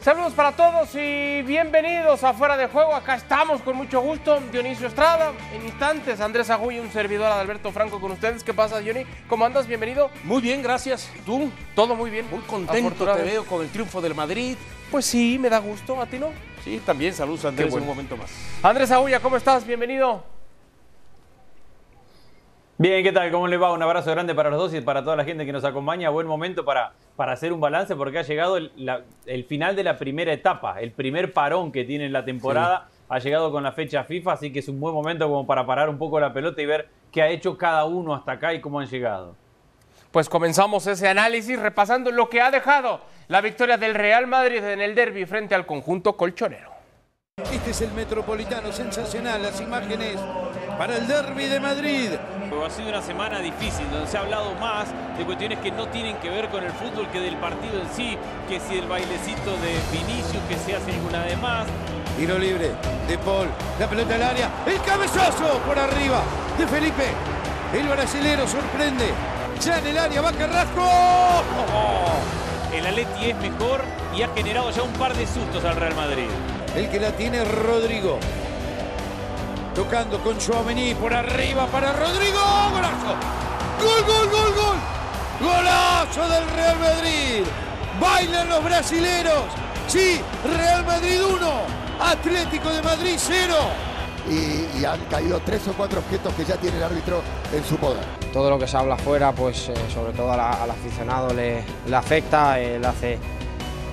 Saludos para todos y bienvenidos a Fuera de Juego. Acá estamos con mucho gusto. Dionisio Estrada, en instantes. Andrés Agulla, un servidor de Alberto Franco con ustedes. ¿Qué pasa, Johnny? ¿Cómo andas? Bienvenido. Muy bien, gracias. ¿Tú? Todo muy bien. Muy contento te veo con el triunfo del Madrid. Pues sí, me da gusto. ¿A ti no? Sí, también. Saludos, Andrés, en un momento más. Andrés Agulla, ¿cómo estás? Bienvenido. Bien, ¿qué tal? ¿Cómo le va? Un abrazo grande para los dos y para toda la gente que nos acompaña. Buen momento para, para hacer un balance porque ha llegado el, final de la primera etapa, el primer parón que tiene la temporada. Ha llegado con la fecha FIFA, así que es un buen momento como para parar un poco la pelota y ver qué ha hecho cada uno hasta acá y cómo han llegado. Pues comenzamos ese análisis repasando lo que ha dejado la victoria del Real Madrid en el derby frente al conjunto colchonero. Este es el Metropolitano, sensacional, las imágenes para el derby de Madrid. Ha sido una semana difícil, donde se ha hablado más de cuestiones que no tienen que ver con el fútbol que del partido en sí, que si el bailecito de Vinicius, que se hace alguna de más. Tiro libre de Paul, la pelota al área, el cabezazo por arriba de Felipe. El brasilero sorprende, ya en el área va Carrasco. Oh, el Aleti es mejor y ha generado ya un par de sustos al Real Madrid. El que la tiene Rodrigo. Tocando con Chouameni por arriba para Rodrigo. ¡Golazo! ¡Gol, gol, gol, gol! ¡Golazo del Real Madrid! Bailan los brasileros. Sí, Real Madrid 1, Atlético de Madrid 0. Y, han caído tres o cuatro objetos que ya tiene el árbitro en su poder. Todo lo que se habla afuera, pues eh, sobre todo al aficionado le, afecta, eh, le hace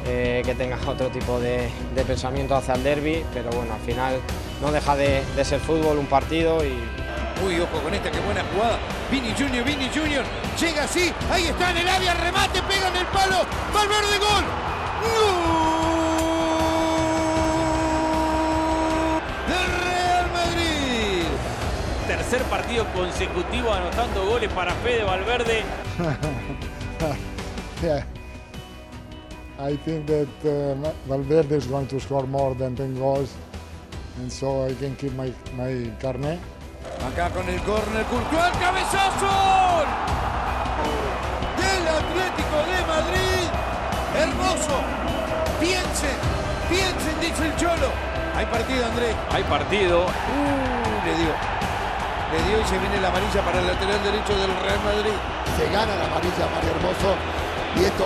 eh, que tenga otro tipo de, pensamiento hacia el derby, pero bueno, al final no deja de, ser fútbol, un partido y... Uy, ojo con esta, qué buena jugada. Vini Junior, Vini Junior, llega así, ahí está en el área, remate, pega en el palo, Valverde, gol. Del Real Madrid. Tercer partido consecutivo anotando goles para Fede Valverde. I think that uh, Valverde is going to score more than 10 goals, and so I can keep my, my carnet. Acá con el córner, Courtois, el cabezazo del Atlético de Madrid. Hermoso. Piensen, piensen, dice el Cholo. Hay partido, Andrés. Hay partido. Uh, le dio. Le dio y se viene la amarilla para el lateral derecho del Real Madrid. Se gana la amarilla Mario Hermoso y esto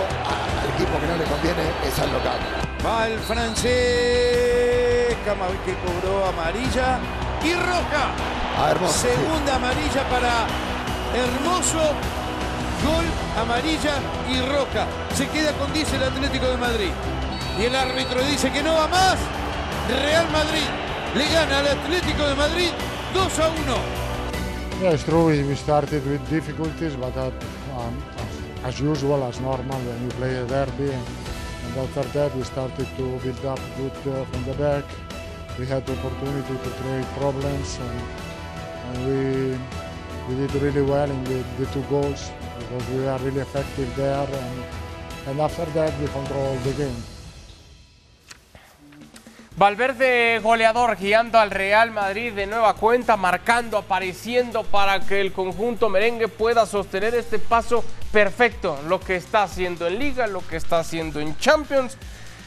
equipo que no le conviene es al local. Va el francés, que cobró amarilla y roja. Ah, hermoso, Segunda amarilla para Hermoso. Gol, amarilla y roja. Se queda con 10 el Atlético de Madrid. Y el árbitro dice que no va más. Real Madrid le gana al Atlético de Madrid 2 a 1. Yeah, it's true. We started with difficulties, but um, as usual, as normal when you play a derby. And, after that, we started to build up good uh, from the back. We had the opportunity to create problems, and, and we we did really well in the, the two goals because we were really effective there. And, and after that, we controlled the game. Valverde goleador guiando al Real Madrid de nueva cuenta, marcando, apareciendo para que el conjunto merengue pueda sostener este paso perfecto. Lo que está haciendo en Liga, lo que está haciendo en Champions.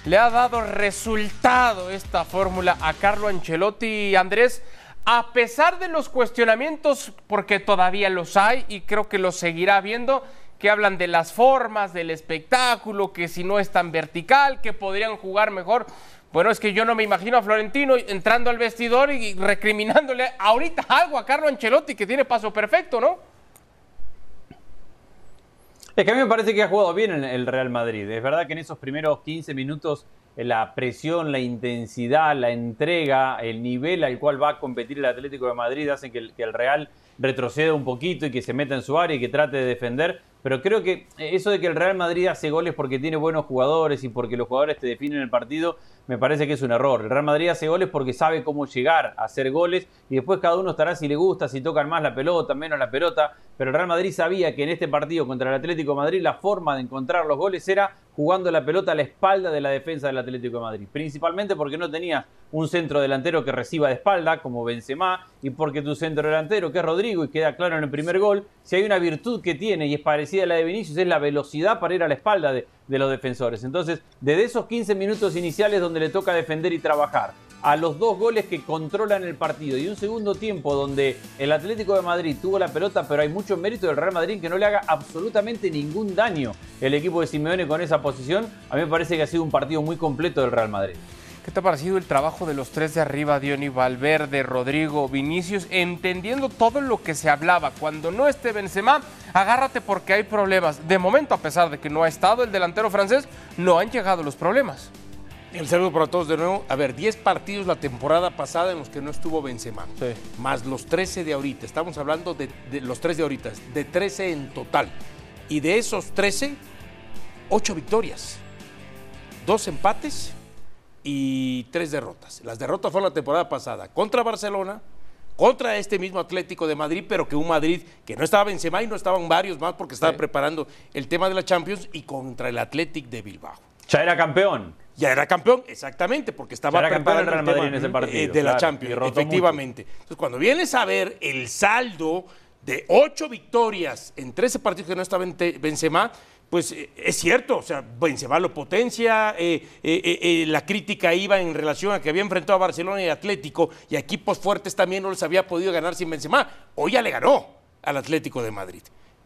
Le ha dado resultado esta fórmula a Carlo Ancelotti y Andrés. A pesar de los cuestionamientos, porque todavía los hay y creo que los seguirá habiendo, que hablan de las formas, del espectáculo, que si no es tan vertical, que podrían jugar mejor. Bueno, es que yo no me imagino a Florentino entrando al vestidor y recriminándole ahorita algo a Carlo Ancelotti que tiene paso perfecto, ¿no? Es que a mí me parece que ha jugado bien en el Real Madrid. Es verdad que en esos primeros 15 minutos eh, la presión, la intensidad, la entrega, el nivel al cual va a competir el Atlético de Madrid hacen que el, que el Real retroceda un poquito y que se meta en su área y que trate de defender. Pero creo que eso de que el Real Madrid hace goles porque tiene buenos jugadores y porque los jugadores te definen el partido, me parece que es un error. El Real Madrid hace goles porque sabe cómo llegar a hacer goles y después cada uno estará si le gusta, si tocan más la pelota, menos la pelota. Pero el Real Madrid sabía que en este partido contra el Atlético de Madrid la forma de encontrar los goles era jugando la pelota a la espalda de la defensa del Atlético de Madrid. Principalmente porque no tenía un centro delantero que reciba de espalda, como Benzema, y porque tu centro delantero, que es Rodrigo, y queda claro en el primer gol, si hay una virtud que tiene y es parecida a la de Vinicius, es la velocidad para ir a la espalda de, de los defensores. Entonces, desde esos 15 minutos iniciales donde le toca defender y trabajar, a los dos goles que controlan el partido y un segundo tiempo donde el Atlético de Madrid tuvo la pelota, pero hay mucho mérito del Real Madrid que no le haga absolutamente ningún daño el equipo de Simeone con esa posición, a mí me parece que ha sido un partido muy completo del Real Madrid. ¿Qué te ha parecido el trabajo de los tres de arriba, Diony Valverde, Rodrigo, Vinicius, entendiendo todo lo que se hablaba? Cuando no esté Benzema, agárrate porque hay problemas. De momento, a pesar de que no ha estado el delantero francés, no han llegado los problemas. El saludo para todos de nuevo. A ver, 10 partidos la temporada pasada en los que no estuvo Benzema. Sí. Más los 13 de ahorita. Estamos hablando de, de los 3 de ahorita. De 13 en total. Y de esos 13, 8 victorias. 2 empates y 3 derrotas. Las derrotas fueron la temporada pasada. Contra Barcelona, contra este mismo Atlético de Madrid, pero que un Madrid que no estaba Benzema y no estaban varios más porque estaba Sí. preparando el tema de la Champions y contra el Atlético de Bilbao. Ya era campeón. Ya era campeón, exactamente, porque estaba Ya era campeón el preparando Real tema, Madrid en ese partido, eh, de la claro, Champions, efectivamente. Entonces, cuando vienes a ver el saldo de ocho victorias en 13 partidos que no estaba Benzema, pues eh, es cierto, o sea, Benzema lo potencia, eh, eh, la crítica iba en relación a que había enfrentado a Barcelona y Atlético y a equipos fuertes también no les había podido ganar sin Benzema. Hoy ya le ganó al Atlético de Madrid.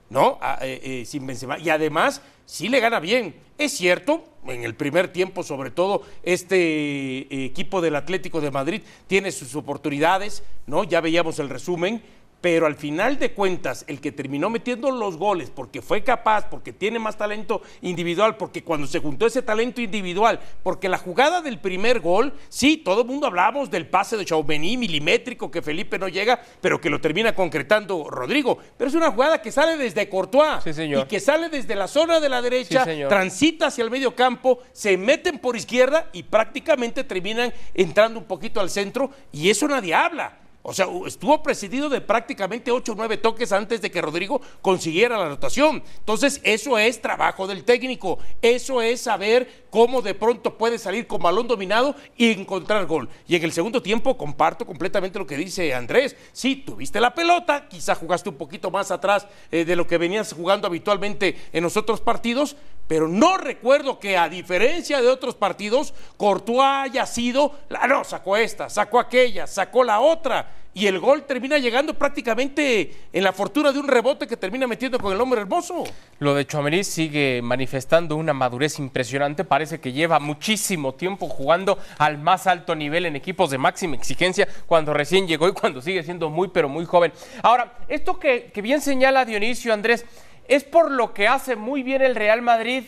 ¿no? A- eh, sin Benzema. Y además, sí le gana bien. Es cierto, en el primer tiempo, sobre todo, este equipo del Atlético de Madrid tiene sus oportunidades, ¿no? Ya veíamos el resumen. Pero al final de cuentas, el que terminó metiendo los goles, porque fue capaz, porque tiene más talento individual, porque cuando se juntó ese talento individual, porque la jugada del primer gol, sí, todo el mundo hablamos del pase de Chaumení milimétrico que Felipe no llega, pero que lo termina concretando Rodrigo. Pero es una jugada que sale desde Courtois Sí, señor. y que sale desde la zona de la derecha, Sí, transita hacia el medio campo, se meten por izquierda y prácticamente terminan entrando un poquito al centro y eso nadie habla. O sea, estuvo presidido de prácticamente 8 o 9 toques antes de que Rodrigo consiguiera la anotación. Entonces, eso es trabajo del técnico. Eso es saber cómo de pronto puede salir con balón dominado y encontrar gol. Y en el segundo tiempo comparto completamente lo que dice Andrés. Sí, tuviste la pelota, quizá jugaste un poquito más atrás eh, de lo que venías jugando habitualmente en los otros partidos, pero no recuerdo que a diferencia de otros partidos, Courtois haya sido, no, sacó esta, sacó aquella, sacó la otra. Y el gol termina llegando prácticamente en la fortuna de un rebote que termina metiendo con el hombre hermoso. Lo de Chouameni sigue manifestando una madurez impresionante. Parece que lleva muchísimo tiempo jugando al más alto nivel en equipos de máxima exigencia cuando recién llegó y cuando sigue siendo muy, pero muy joven. Ahora, esto que, que bien señala Dionisio Andrés, ¿es por lo que hace muy bien el Real Madrid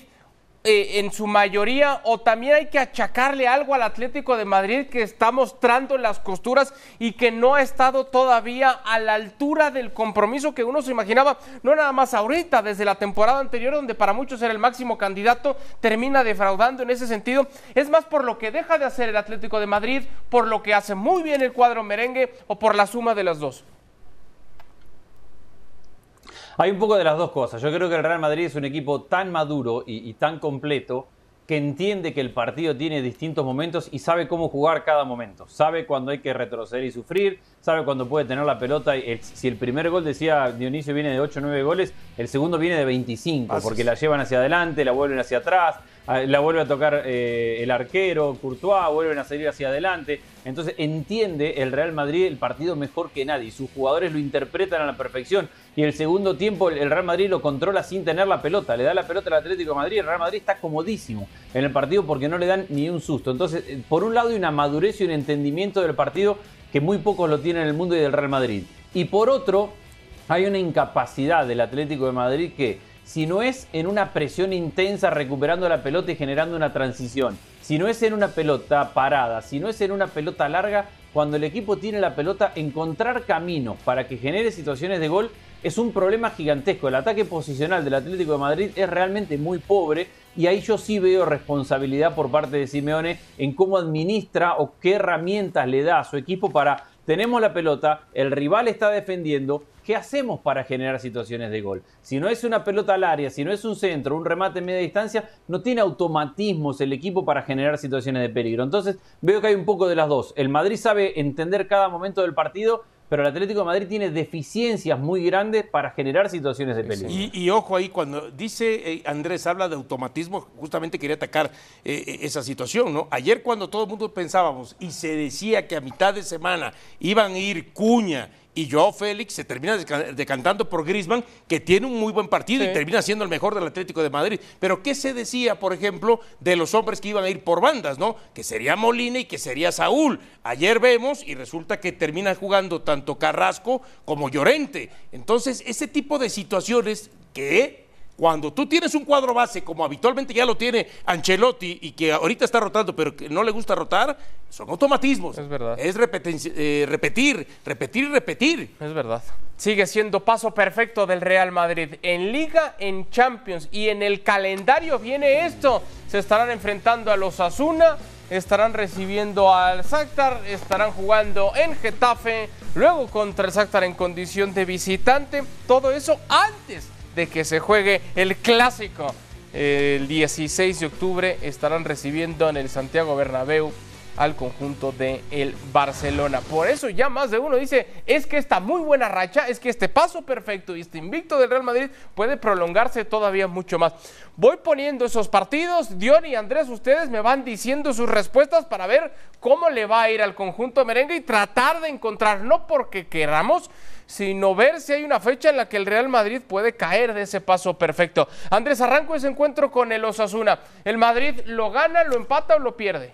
eh, en su mayoría o también hay que achacarle algo al Atlético de Madrid que está mostrando las costuras y que no ha estado todavía a la altura del compromiso que uno se imaginaba, no nada más ahorita, desde la temporada anterior donde para muchos era el máximo candidato, termina defraudando en ese sentido. Es más por lo que deja de hacer el Atlético de Madrid, por lo que hace muy bien el cuadro merengue o por la suma de las dos. Hay un poco de las dos cosas. Yo creo que el Real Madrid es un equipo tan maduro y, y tan completo que entiende que el partido tiene distintos momentos y sabe cómo jugar cada momento. Sabe cuándo hay que retroceder y sufrir, sabe cuándo puede tener la pelota. si el primer gol, decía Dionisio, viene de 8 o 9 goles, el segundo viene de 25, Pases. porque la llevan hacia adelante, la vuelven hacia atrás, la vuelve a tocar eh, el arquero, Courtois, vuelven a salir hacia adelante. Entonces entiende el Real Madrid el partido mejor que nadie. Sus jugadores lo interpretan a la perfección. Y el segundo tiempo el Real Madrid lo controla sin tener la pelota. Le da la pelota al Atlético de Madrid. El Real Madrid está comodísimo en el partido porque no le dan ni un susto. Entonces, eh, por un lado hay una madurez y un entendimiento del partido que muy pocos lo tienen en el mundo y del Real Madrid. Y por otro, hay una incapacidad del Atlético de Madrid que si no es en una presión intensa recuperando la pelota y generando una transición, si no es en una pelota parada, si no es en una pelota larga, cuando el equipo tiene la pelota, encontrar caminos para que genere situaciones de gol es un problema gigantesco. El ataque posicional del Atlético de Madrid es realmente muy pobre y ahí yo sí veo responsabilidad por parte de Simeone en cómo administra o qué herramientas le da a su equipo para tenemos la pelota, el rival está defendiendo, ¿qué hacemos para generar situaciones de gol? Si no es una pelota al área, si no es un centro, un remate en media distancia, no tiene automatismos el equipo para generar situaciones de peligro. Entonces veo que hay un poco de las dos. El Madrid sabe entender cada momento del partido, pero el Atlético de Madrid tiene deficiencias muy grandes para generar situaciones de peligro. Y, ojo ahí, cuando dice eh, Andrés, habla de automatismo, justamente quería atacar eh, eh, esa situación, ¿no? Ayer cuando todo el mundo pensábamos y se decía que a mitad de semana iban a ir Cuña y Joao Félix se termina deca- decantando por Griezmann, que tiene un muy buen partido y termina siendo el mejor del Atlético de Madrid. Pero ¿qué se decía, por ejemplo, de los hombres que iban a ir por bandas, ¿no? Que sería Molina y que sería Saúl. Ayer vemos y resulta que termina jugando tanto Carrasco como Llorente. Entonces, ese tipo de situaciones que cuando tú tienes un cuadro base, como habitualmente ya lo tiene Ancelotti y que ahorita está rotando, pero que no le gusta rotar, son automatismos. Es verdad. Es eh, repetir, repetir y repetir. Es verdad. Sigue siendo paso perfecto del Real Madrid. En Liga, en Champions y en el calendario viene esto. Se estarán enfrentando a los Asuna, estarán recibiendo al Shakhtar, estarán jugando en Getafe, luego contra el Shakhtar en condición de visitante. Todo eso antes de que se juegue el clásico. El 16 de octubre estarán recibiendo en el Santiago Bernabéu al conjunto de el Barcelona. Por eso ya más de uno dice, es que esta muy buena racha, es que este paso perfecto y este invicto del Real Madrid puede prolongarse todavía mucho más. Voy poniendo esos partidos, Dion y Andrés, ustedes me van diciendo sus respuestas para ver cómo le va a ir al conjunto merengue y tratar de encontrar, no porque queramos, sino ver si hay una fecha en la que el Real Madrid puede caer de ese paso perfecto. Andrés, arranco ese encuentro con el Osasuna. ¿El Madrid lo gana, lo empata o lo pierde?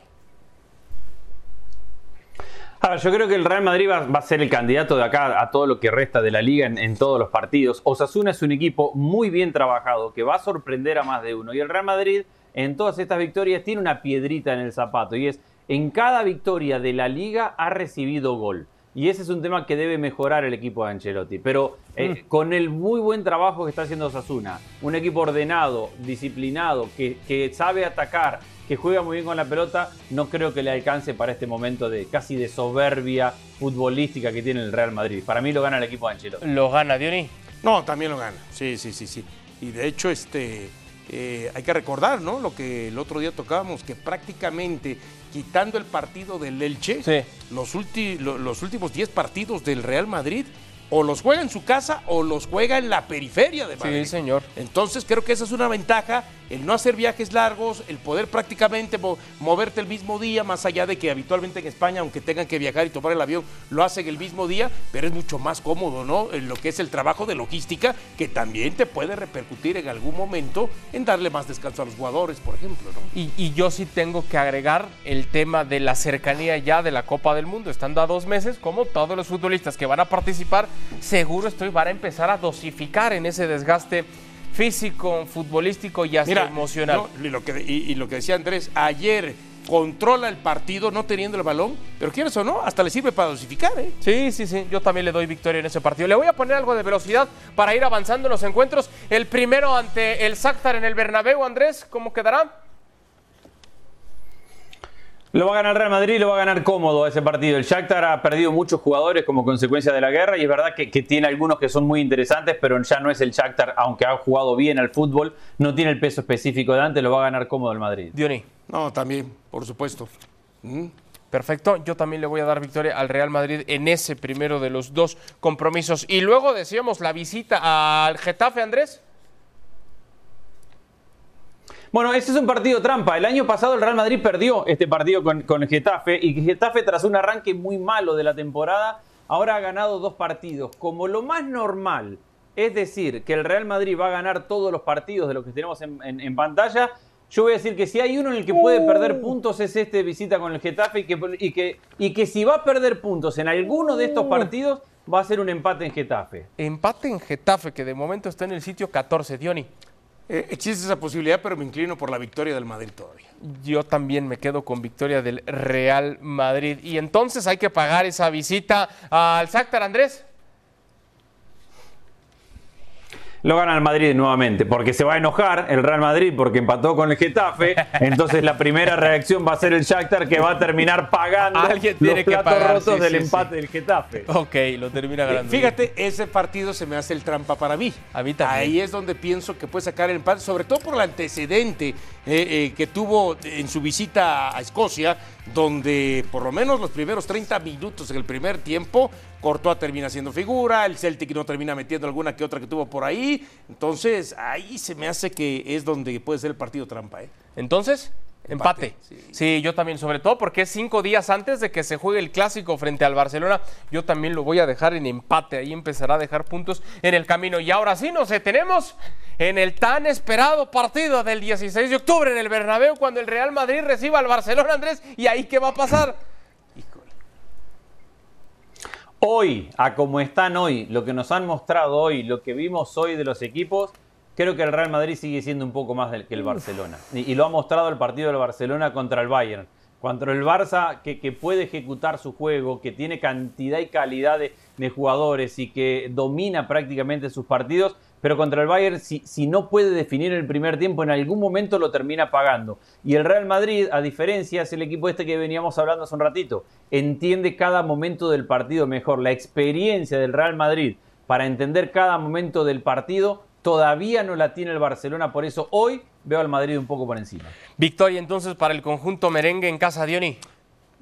A ver, yo creo que el Real Madrid va, a ser el candidato de acá a todo lo que resta de la liga en todos los partidos. Osasuna es un equipo muy bien trabajado que va a sorprender a más de uno. Y el Real Madrid en todas estas victorias tiene una piedrita en el zapato y es en cada victoria de la liga ha recibido gol. Y ese es un tema que debe mejorar el equipo de Ancelotti. Pero eh, con el muy buen trabajo que está haciendo Osasuna, un equipo ordenado, disciplinado, que, que sabe atacar, que juega muy bien con la pelota, no creo que le alcance para este momento de casi de soberbia futbolística que tiene el Real Madrid. Para mí lo gana el equipo de Ancelotti. Lo gana, Diony. No, también lo gana. Sí, sí, sí, sí. Y de hecho, este, eh, hay que recordar, ¿no? Lo que el otro día tocábamos, que prácticamente quitando el partido del Elche, Sí. los, ulti- lo- los últimos 10 partidos del Real Madrid o los juega en su casa o los juega en la periferia de Madrid. Sí, señor. Entonces creo que esa es una ventaja, el no hacer viajes largos, el poder prácticamente mo- moverte el mismo día, más allá de que habitualmente en España, aunque tengan que viajar y tomar el avión, lo hacen el mismo día, pero es mucho más cómodo, ¿no? En lo que es el trabajo de logística, que también te puede repercutir en algún momento en darle más descanso a los jugadores, por ejemplo, ¿no? Y, y yo sí tengo que agregar el tema de la cercanía ya de la Copa del Mundo. Estando a dos meses, como todos los futbolistas que van a participar, seguro estoy van a empezar a dosificar en ese desgaste físico, futbolístico y hasta Mira, emocional. no, y, lo que, y, y lo que decía Andrés, ayer controla el partido no teniendo el balón, pero quieres o no, hasta le sirve para dosificar, ¿eh? Sí, sí, sí, yo también le doy victoria en ese partido. Le voy a poner algo de velocidad para ir avanzando en los encuentros. El primero ante el Shakhtar en el Bernabéu, Andrés, ¿cómo quedará? Lo va a ganar el Real Madrid y lo va a ganar cómodo ese partido. El Shakhtar ha perdido muchos jugadores como consecuencia de la guerra y es verdad que, que tiene algunos que son muy interesantes, pero ya no es el Shakhtar, aunque ha jugado bien al fútbol, no tiene el peso específico de antes, lo va a ganar cómodo el Madrid. Diony. No, también, por supuesto. Mm. Perfecto, yo también le voy a dar victoria al Real Madrid en ese primero de los dos compromisos. Y luego decíamos la visita al Getafe, Andrés. Bueno, este es un partido trampa. El año pasado el Real Madrid perdió este partido con, con el Getafe y Getafe tras un arranque muy malo de la temporada, ahora ha ganado dos partidos. Como lo más normal es decir que el Real Madrid va a ganar todos los partidos de los que tenemos en, en- en pantalla, yo voy a decir que si hay uno en el que puede perder puntos es este de visita con el Getafe y que, y, que, y que si va a perder puntos en alguno de estos partidos va a ser un empate en Getafe. Empate en Getafe, que de momento está en el sitio 14, Diony. Eh, existe esa posibilidad, pero me inclino por la victoria del Madrid todavía. Yo también me quedo con victoria del Real Madrid. Y entonces hay que pagar esa visita al Shakhtar, Andrés. Lo gana el Madrid nuevamente, porque se va a enojar el Real Madrid porque empató con el Getafe. Entonces la primera reacción va a ser el Shakhtar que va a terminar pagando Alguien los tiene que platos pagar, rotos sí, del sí, empate sí. del Getafe. Ok, lo termina ganando. Fíjate, ese partido se me hace el trampa para mí. A mí también. Ahí es donde pienso que puede sacar el empate, sobre todo por el antecedente eh, eh, que tuvo en su visita a Escocia, donde por lo menos los primeros 30 minutos en el primer tiempo, Courtois termina siendo figura, el Celtic no termina metiendo alguna que otra que tuvo por ahí. Entonces, ahí se me hace que es donde puede ser el partido trampa. ¿eh? Entonces, empate. Empate, Sí. sí. yo también, sobre todo porque es cinco días antes de que se juegue el clásico frente al Barcelona. Yo también lo voy a dejar en empate. Ahí empezará a dejar puntos en el camino. Y ahora sí nos detenemos en el tan esperado partido del 16 de octubre en el Bernabéu cuando el Real Madrid reciba al Barcelona, Andrés. ¿Y ahí qué va a pasar? Hoy, a como están hoy, lo que nos han mostrado hoy, lo que vimos hoy de los equipos, creo que el Real Madrid sigue siendo un poco más del que el Barcelona. Y, y lo ha mostrado el partido del Barcelona contra el Bayern. Contra el Barça, que, que puede ejecutar su juego, que tiene cantidad y calidad de, de jugadores y que domina prácticamente sus partidos, pero contra el Bayern, si, si no puede definir el primer tiempo, en algún momento lo termina pagando. Y el Real Madrid, a diferencia, es el equipo este que veníamos hablando hace un ratito, entiende cada momento del partido mejor. La experiencia del Real Madrid para entender cada momento del partido todavía no la tiene el Barcelona, por eso hoy veo al Madrid un poco por encima. Victoria entonces para el conjunto merengue en casa, Diony.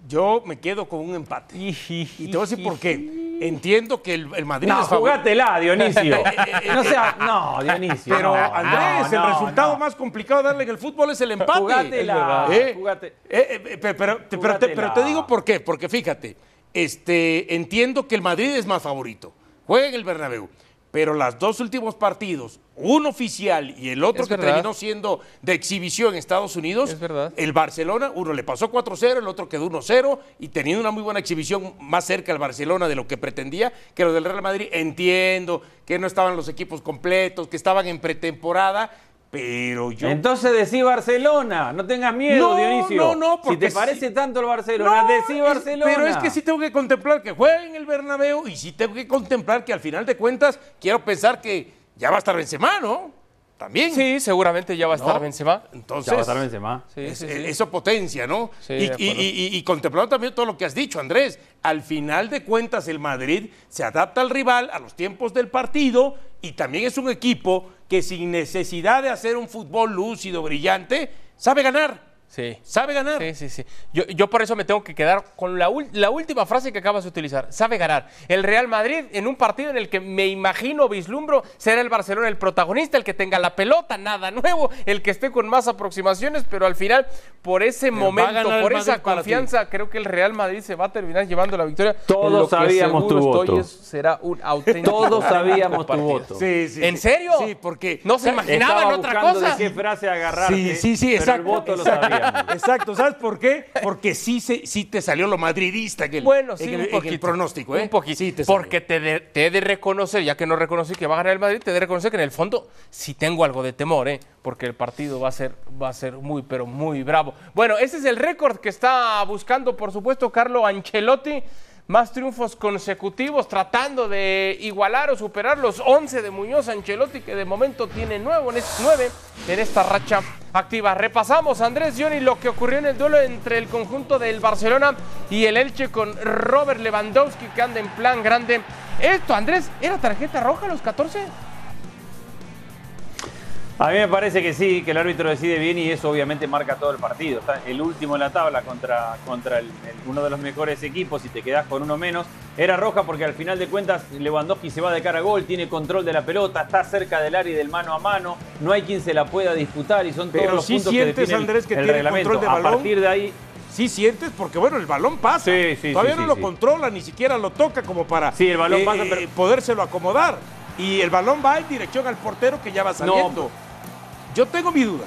Yo me quedo con un empate. Y te voy a decir por qué. Entiendo que el, el Madrid No, es jugátela, Dionisio. No sea, no, Dionisio. Pero no, Andrés, no, el resultado más complicado de darle en el fútbol es el empate. Jugátela, ¿Eh? jugate- Eh, eh, pero, pero- pero te, pero te digo por qué. Porque fíjate, este, entiendo que el Madrid es más favorito. Juega en el Bernabéu. Pero los dos últimos partidos, uno oficial y el otro Es que verdad. terminó siendo de exhibición en Estados Unidos, Es el Barcelona, uno le pasó 4-0, el otro quedó 1-0 y teniendo una muy buena exhibición más cerca al Barcelona de lo que pretendía, que lo del Real Madrid. Entiendo que no estaban los equipos completos, que estaban en pretemporada, pero yo... Entonces decí Barcelona, no tengas miedo, No, Dionisio. no, no, Si porque te parece tanto el Barcelona, No, decí es- Barcelona. pero es que sí tengo que contemplar que juega en el Bernabéu y sí tengo que contemplar que al final de cuentas quiero pensar que ya va a estar Benzema, ¿no? También. Sí, seguramente ya va a estar ¿No? Benzema. Entonces, Ya va a estar Benzema. Sí, es- sí, sí. eso potencia, ¿no? Sí, y, de y- acuerdo. y- y- y contemplando también todo lo que has dicho, Andrés, al final de cuentas el Madrid se adapta al rival, a los tiempos del partido, y también es un equipo que sin necesidad de hacer un fútbol lúcido, brillante, sabe ganar. Sí. Sabe ganar. Sí, sí, sí. Yo, yo por eso me tengo que quedar con la, última frase que acabas de utilizar. Sabe ganar. El Real Madrid en un partido en el que me imagino, vislumbro, será el Barcelona el protagonista, el que tenga la pelota, nada nuevo, el que esté con más aproximaciones, pero al final, por ese Pero momento, por esa confianza, creo que el Real Madrid se va a terminar llevando la victoria. Todos lo sabíamos tu voto. es- será un auténtico. Todos sabíamos tu voto. Sí, sí, ¿En serio? Sí, porque... No se imaginaban otra cosa. de qué frase agarrarte. Sí, sí, sí, pero exacto. el voto lo sabíamos. Exacto, ¿sabes por qué? Porque sí, se, sí te salió lo madridista en el, Bueno, sí, en el, un en el poquito. pronóstico, ¿eh? Un poquito. Sí, te salió. porque te, de- te he de reconocer, ya que no reconocí que va a ganar el Madrid, te he de reconocer que en el fondo sí tengo algo de temor, ¿eh? Porque el partido va a ser, va a ser muy, pero muy bravo. Bueno, ese es el récord que está buscando, por supuesto, Carlo Ancelotti. Más triunfos consecutivos, tratando de igualar o superar los 11 de Muñoz Ancelotti, que de momento tiene nuevo en es- nueve en esta racha activa. Repasamos, Andrés Johnny, lo que ocurrió en el duelo entre el conjunto del Barcelona y el Elche con Robert Lewandowski, que anda en plan grande. Esto, Andrés, ¿era tarjeta roja a los 14? A mí me parece que sí, que el árbitro decide bien y eso obviamente marca todo el partido. Está el último en la tabla contra, contra el- el- uno de los mejores equipos y te quedás con uno menos. Era roja porque al final de cuentas Lewandowski se va de cara a gol, tiene control de la pelota, está cerca del área y del mano a mano, no hay quien se la pueda disputar y son Pero todos los sí puntos sientes, que definen Andrés, que el tiene reglamento. control de A balón. partir de ahí Sí sientes, porque bueno, el balón pasa. Sí, sí, Todavía sí, no sí, lo sí. controla, ni siquiera lo toca como para Sí, el balón pasa, pero- podérselo acomodar. Y el balón va en dirección al portero que ya va saliendo. Yo tengo mi duda.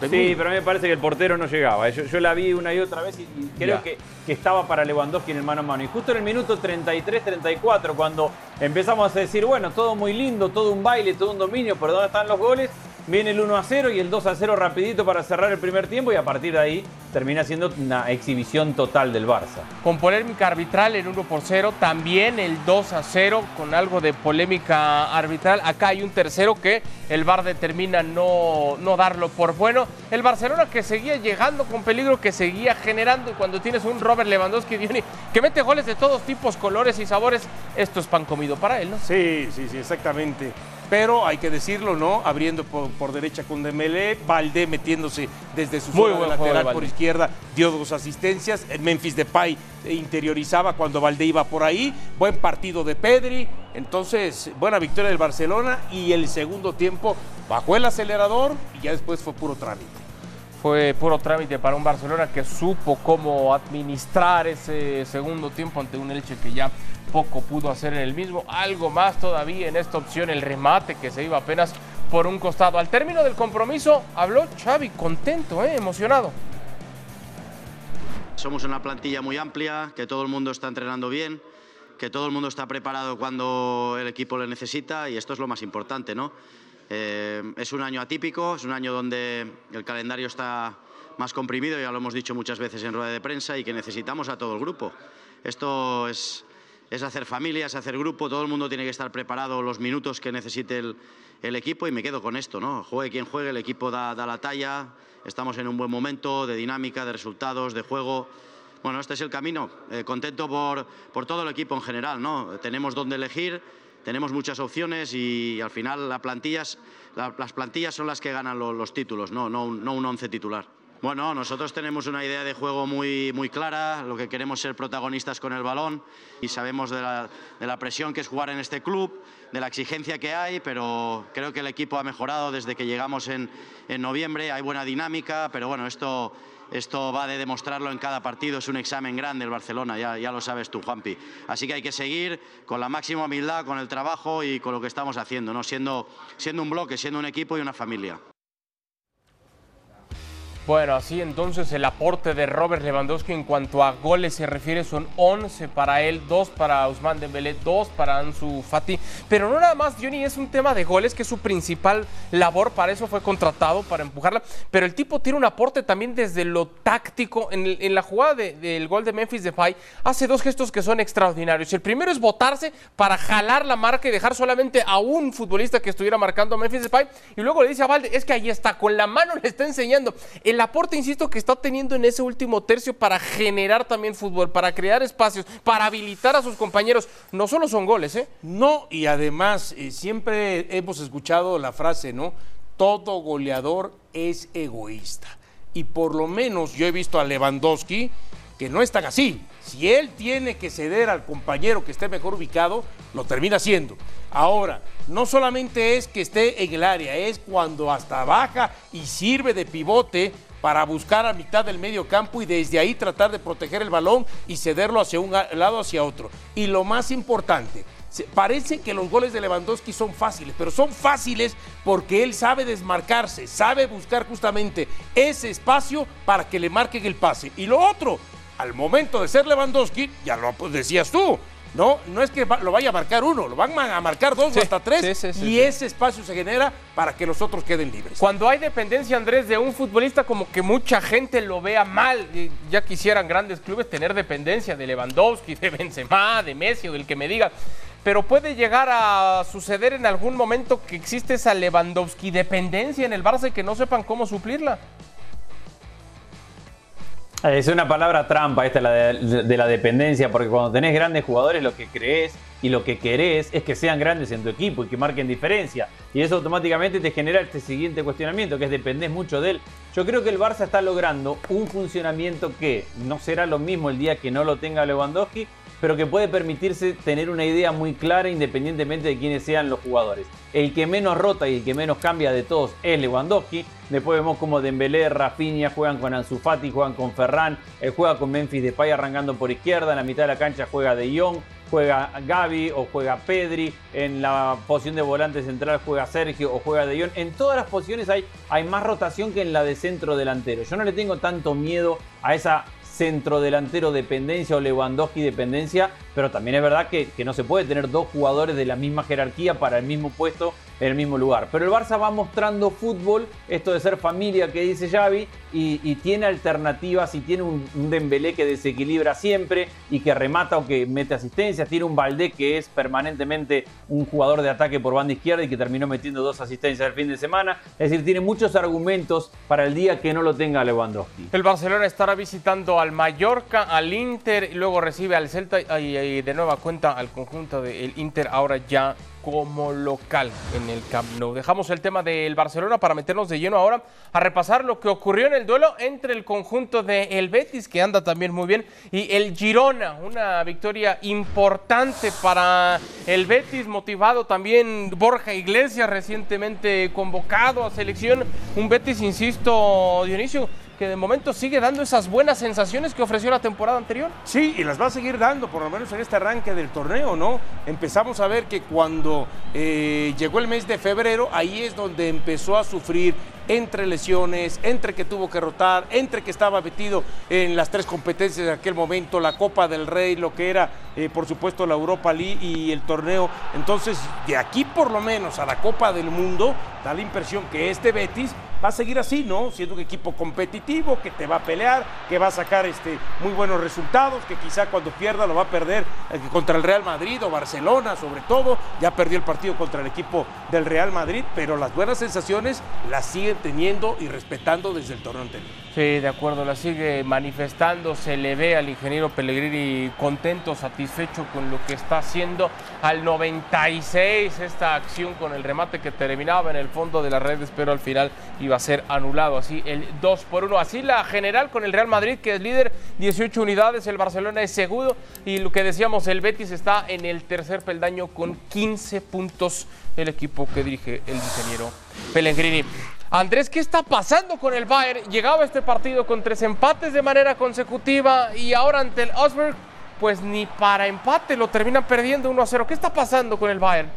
Tengo Sí, pero a mí me parece que el portero no llegaba. Yo, yo la vi una y otra vez y, y creo que, que estaba para Lewandowski en el mano a mano. Y justo en el minuto 33-34, cuando empezamos a decir, bueno, todo muy lindo, todo un baile, todo un dominio, pero ¿dónde están los goles? Viene el 1 a 0 y el 2 a 0 rapidito para cerrar el primer tiempo y a partir de ahí termina siendo una exhibición total del Barça. Con polémica arbitral el 1 por 0, también el 2 a 0 con algo de polémica arbitral. Acá hay un tercero que el VAR determina no, no darlo por bueno. El Barcelona que seguía llegando con peligro, que seguía generando y cuando tienes un Robert Lewandowski que mete goles de todos tipos, colores y sabores, esto es pan comido para él, ¿no? Sí, sí, sí, exactamente pero hay que decirlo, ¿no? Abriendo por, derecha con Dembélé, Valdé metiéndose desde su zona lateral por izquierda, dio dos asistencias, Memphis Depay interiorizaba cuando Valdé iba por ahí, buen partido de Pedri, entonces buena victoria del Barcelona y el segundo tiempo bajó el acelerador y ya después fue puro trámite. Fue puro trámite para un Barcelona que supo cómo administrar ese segundo tiempo ante un Elche que ya poco pudo hacer en el mismo. Algo más todavía en esta opción, el remate que se iba apenas por un costado. Al término del compromiso habló Xavi contento, ¿eh? emocionado. Somos una plantilla muy amplia, que todo el mundo está entrenando bien, que todo el mundo está preparado cuando el equipo le necesita y esto es lo más importante, ¿no? Eh, es un año atípico, es un año donde el calendario está más comprimido, ya lo hemos dicho muchas veces en rueda de prensa, y que necesitamos a todo el grupo. Esto es, es hacer familia, es hacer grupo, todo el mundo tiene que estar preparado los minutos que necesite el, equipo y me quedo con esto, ¿no? Juegue quien juegue, el equipo da, la talla, estamos en un buen momento de dinámica, de resultados, de juego. Bueno, este es el camino. Eh, contento por, por, todo el equipo en general, ¿no? Tenemos donde elegir, tenemos muchas opciones y al final las plantillas, las plantillas son las que ganan los, títulos, no, no, no un once titular. Bueno, nosotros tenemos una idea de juego muy, muy clara, lo que queremos ser protagonistas con el balón y sabemos de la, de la, presión que es jugar en este club, de la exigencia que hay, pero creo que el equipo ha mejorado desde que llegamos en, en noviembre, hay buena dinámica, pero bueno, esto, esto va de demostrarlo en cada partido, es un examen grande el Barcelona, ya, ya lo sabes tú, Juanpi. Así que hay que seguir con la máxima humildad, con el trabajo y con lo que estamos haciendo, ¿no? siendo, siendo un bloque, siendo un equipo y una familia. Bueno, así entonces el aporte de Robert Lewandowski en cuanto a goles se refiere son 11 para él, 2 para Ousmane Dembélé, 2 para Ansu Fati. Pero no nada más, Johnny, es un tema de goles que es su principal labor, para eso fue contratado, para empujarla. Pero el tipo tiene un aporte también desde lo táctico. En, la jugada del gol de Memphis Depay hace dos gestos que son extraordinarios. El primero es botarse para jalar la marca y dejar solamente a un futbolista que estuviera marcando a Memphis Depay. Y luego le dice a Valde, es que ahí está, con la mano le está enseñando. El el aporte, insisto, que está teniendo en ese último tercio para generar también fútbol, para crear espacios, para habilitar a sus compañeros, no solo son goles, ¿eh? No, y además eh, siempre hemos escuchado la frase, ¿no? Todo goleador es egoísta. Y por lo menos yo he visto a Lewandowski que no es tan así. Si él tiene que ceder al compañero que esté mejor ubicado, lo termina haciendo. Ahora, no solamente es que esté en el área, es cuando hasta baja y sirve de pivote para buscar a mitad del medio campo y desde ahí tratar de proteger el balón y cederlo hacia un lado hacia otro. Y lo más importante, parece que los goles de Lewandowski son fáciles, pero son fáciles porque él sabe desmarcarse, sabe buscar justamente ese espacio para que le marquen el pase. Y lo otro, al momento de ser Lewandowski, ya lo decías tú, no, no es que lo vaya a marcar uno, lo van a marcar dos o hasta tres y ese espacio se genera para que los otros queden libres. Cuando hay dependencia, Andrés, de un futbolista, como que mucha gente lo vea mal. Ya quisieran grandes clubes tener dependencia de Lewandowski, de Benzema, de Messi o del que me diga. Pero puede llegar a suceder en algún momento que existe esa Lewandowski dependencia en el Barça y que no sepan cómo suplirla. Es una palabra trampa esta la de, la dependencia, porque cuando tenés grandes jugadores lo que crees y lo que querés es que sean grandes en tu equipo y que marquen diferencia. Y eso automáticamente te genera este siguiente cuestionamiento, que es dependés mucho de él. Yo creo que el Barça está logrando un funcionamiento que no será lo mismo el día que no lo tenga Lewandowski, pero que puede permitirse tener una idea muy clara independientemente de quiénes sean los jugadores. El que menos rota y el que menos cambia de todos es Lewandowski. Después vemos como Dembélé, Rafinha juegan con Ansu Fati, juegan con Ferran, él juega con Memphis Depay arrancando por izquierda, en la mitad de la cancha juega De Jong, juega Gaby o juega Pedri, en la posición de volante central juega Sergio o juega De Jong. En todas las posiciones hay, hay más rotación que en la de centro delantero. Yo no le tengo tanto miedo a esa centro delantero dependencia o Lewandowski dependencia, pero también es verdad que, que no se puede tener dos jugadores de la misma jerarquía para el mismo puesto en el mismo lugar. Pero el Barça va mostrando fútbol, esto de ser familia que dice Xavi, y, tiene alternativas y tiene un, un, Dembélé que desequilibra siempre y que remata o que mete asistencias, tiene un Valdé que es permanentemente un jugador de ataque por banda izquierda y que terminó metiendo dos asistencias el fin de semana. Es decir, tiene muchos argumentos para el día que no lo tenga Lewandowski. El Barcelona estará visitando al Mallorca, al Inter, y luego recibe al Celta y, de nueva cuenta al conjunto del Inter ahora ya como local en el Camp Nou. Dejamos el tema del Barcelona para meternos de lleno ahora a repasar lo que ocurrió en el duelo entre el conjunto del el Betis, que anda también muy bien, y el Girona. Una victoria importante para el Betis, motivado también Borja Iglesias, recientemente convocado a selección. Un Betis, insisto, Dionisio, que de momento sigue dando esas buenas sensaciones que ofreció la temporada anterior. Sí, y las va a seguir dando, por lo menos en este arranque del torneo, ¿no? Empezamos a ver que cuando eh, llegó el mes de febrero, ahí es donde empezó a sufrir entre lesiones, entre que tuvo que rotar, entre que estaba metido en las tres competencias de aquel momento, la Copa del Rey, lo que era, eh, por supuesto, la Europa League y el torneo. Entonces, de aquí por lo menos a la Copa del Mundo, da la impresión que este Betis va a seguir así, ¿no? Siendo un equipo competitivo, que te va a pelear, que va a sacar este, muy buenos resultados, que quizá cuando pierda lo va a perder eh, contra el Real Madrid o Barcelona, sobre todo. Ya perdió el partido contra el equipo del Real Madrid, pero las buenas sensaciones las siguen teniendo y respetando desde el torneo anterior. Sí, de acuerdo, la sigue manifestando, se le ve al ingeniero Pellegrini contento, satisfecho con lo que está haciendo. Al 96 esta acción con el remate que terminaba en el fondo de las redes, pero al final iba a ser anulado, así el 2 por 1. Así la general con el Real Madrid, que es líder, 18 unidades, el Barcelona es segundo y lo que decíamos, el Betis está en el tercer peldaño con 15 puntos el equipo que dirige el ingeniero Pellegrini. Andrés, ¿qué está pasando con el Bayern? Llegaba este partido con tres empates de manera consecutiva y ahora ante el Osberg, pues ni para empate lo terminan perdiendo 1 a 0. ¿Qué está pasando con el Bayern?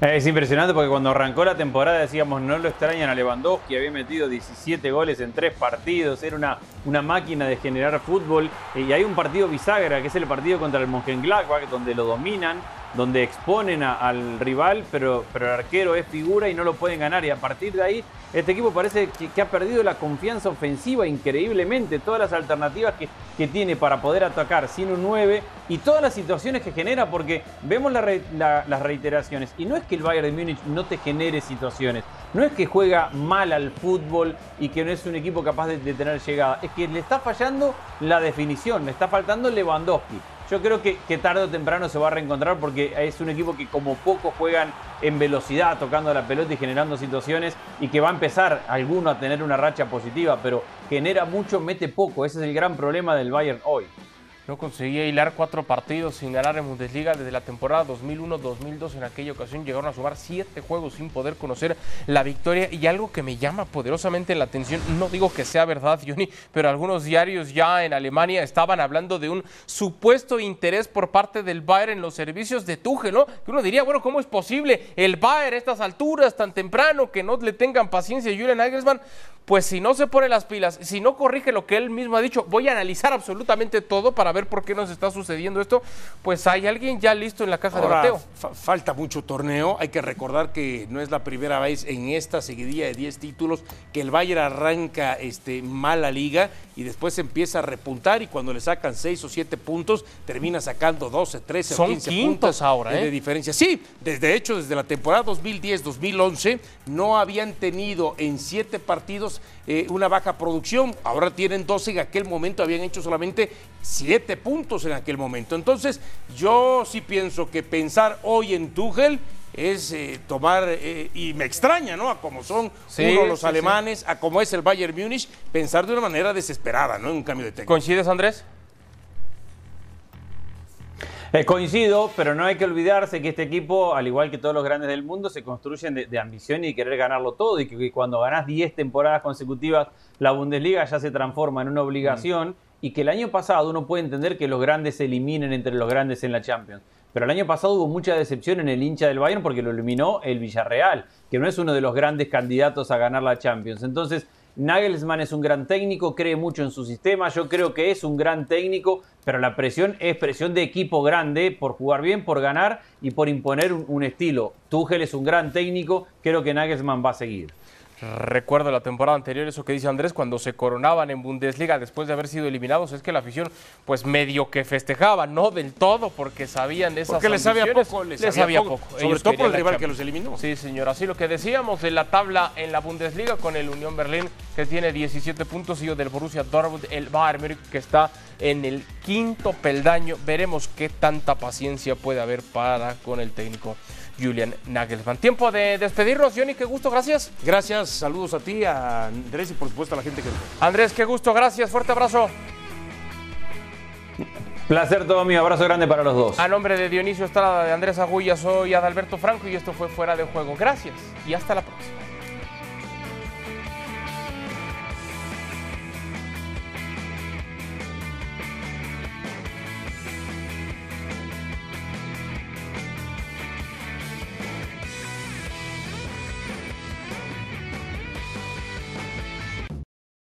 Es impresionante porque cuando arrancó la temporada decíamos no lo extrañan a Lewandowski, había metido 17 goles en tres partidos, era una, una máquina de generar fútbol y hay un partido bisagra que es el partido contra el Mönchengladbach donde lo dominan, donde exponen al rival, pero, pero el arquero es figura y no lo pueden ganar. Y a partir de ahí, este equipo parece que, ha perdido la confianza ofensiva increíblemente. Todas las alternativas que, que, tiene para poder atacar sin un 9 y todas las situaciones que genera, porque vemos las reiteraciones. Y no es que el Bayern de Múnich no te genere situaciones. No es que juega mal al fútbol y que no es un equipo capaz de, de tener llegada. Es que le está fallando la definición, le está faltando Lewandowski yo creo que, tarde o temprano se va a reencontrar porque es un equipo que como poco juegan en velocidad, tocando la pelota y generando situaciones y que va a empezar alguno a tener una racha positiva, pero genera mucho, mete poco. Ese es el gran problema del Bayern hoy. No conseguía hilar cuatro partidos sin ganar en Bundesliga desde la temporada 2001-2002. En aquella ocasión llegaron a sumar siete juegos sin poder conocer la victoria. Y algo que me llama poderosamente la atención, no digo que sea verdad, Johnny, pero algunos diarios ya en Alemania estaban hablando de un supuesto interés por parte del Bayern en los servicios de Tuchel, ¿no? Que uno diría, bueno, ¿cómo es posible el Bayern a estas alturas tan temprano que no le tengan paciencia a Julian Nagelsmann? Pues si no se pone las pilas, si no corrige lo que él mismo ha dicho, voy a analizar absolutamente todo para ver por qué nos está sucediendo esto, pues hay alguien ya listo en la caja Ahora, de bateo. Fa falta mucho torneo, hay que recordar que no es la primera vez en esta seguidilla de 10 títulos que el Bayern arranca este, mal la liga y después empieza a repuntar y cuando le sacan 6 o 7 puntos termina sacando 12, 13 Son o 15 quintos puntos ahora, ¿eh? de diferencia. Sí, desde hecho desde la temporada 2010-2011 no habían tenido en 7 partidos eh, una baja producción, ahora tienen 12 en aquel momento habían hecho solamente 7 puntos en aquel momento. Entonces, yo sí pienso que pensar hoy en Tuchel es eh, tomar, eh, y me extraña, ¿no? A como son Sí, uno los sí, alemanes, a como es el Bayern Múnich, pensar de una manera desesperada, ¿no? En un cambio de técnico. ¿Coincides, Andrés? Eh, coincido, pero no hay que olvidarse que este equipo, al igual que todos los grandes del mundo, se construyen de, de ambición y querer ganarlo todo. Y que, que cuando ganás 10 temporadas consecutivas, la Bundesliga ya se transforma en una obligación. Mm. Y que el año pasado uno puede entender que los grandes se eliminen entre los grandes en la Champions. Pero el año pasado hubo mucha decepción en el hincha del Bayern porque lo eliminó el Villarreal, que no es uno de los grandes candidatos a ganar la Champions. Entonces, Nagelsmann es un gran técnico, cree mucho en su sistema, yo creo que es un gran técnico, pero la presión es presión de equipo grande por jugar bien, por ganar y por imponer un, estilo. Tuchel es un gran técnico, creo que Nagelsmann va a seguir. Recuerdo la temporada anterior, eso que dice Andrés, cuando se coronaban en Bundesliga después de haber sido eliminados, es que la afición, pues medio que festejaba, no del todo, porque sabían esas Porque les sabía poco, les Les sabía poco. poco. Sobre todo por el rival que los eliminó. Sí, señor. Así lo que decíamos de la tabla en la Bundesliga con el Unión Berlín, que tiene 17 puntos, y del Borussia Dortmund, el Bayern Múnich, que está en el quinto peldaño. Veremos qué tanta paciencia puede haber para con el técnico Julian Nagelsmann. Tiempo de despedirnos, Johnny, qué gusto, gracias. Gracias, saludos a ti, a Andrés y por supuesto a la gente que... Andrés, qué gusto, gracias, fuerte abrazo. Placer todo mío, abrazo grande para los dos. A nombre de Dionisio Estrada, de Andrés Agulla, soy Adalberto Franco y esto fue Fuera de Juego. Gracias y hasta la próxima.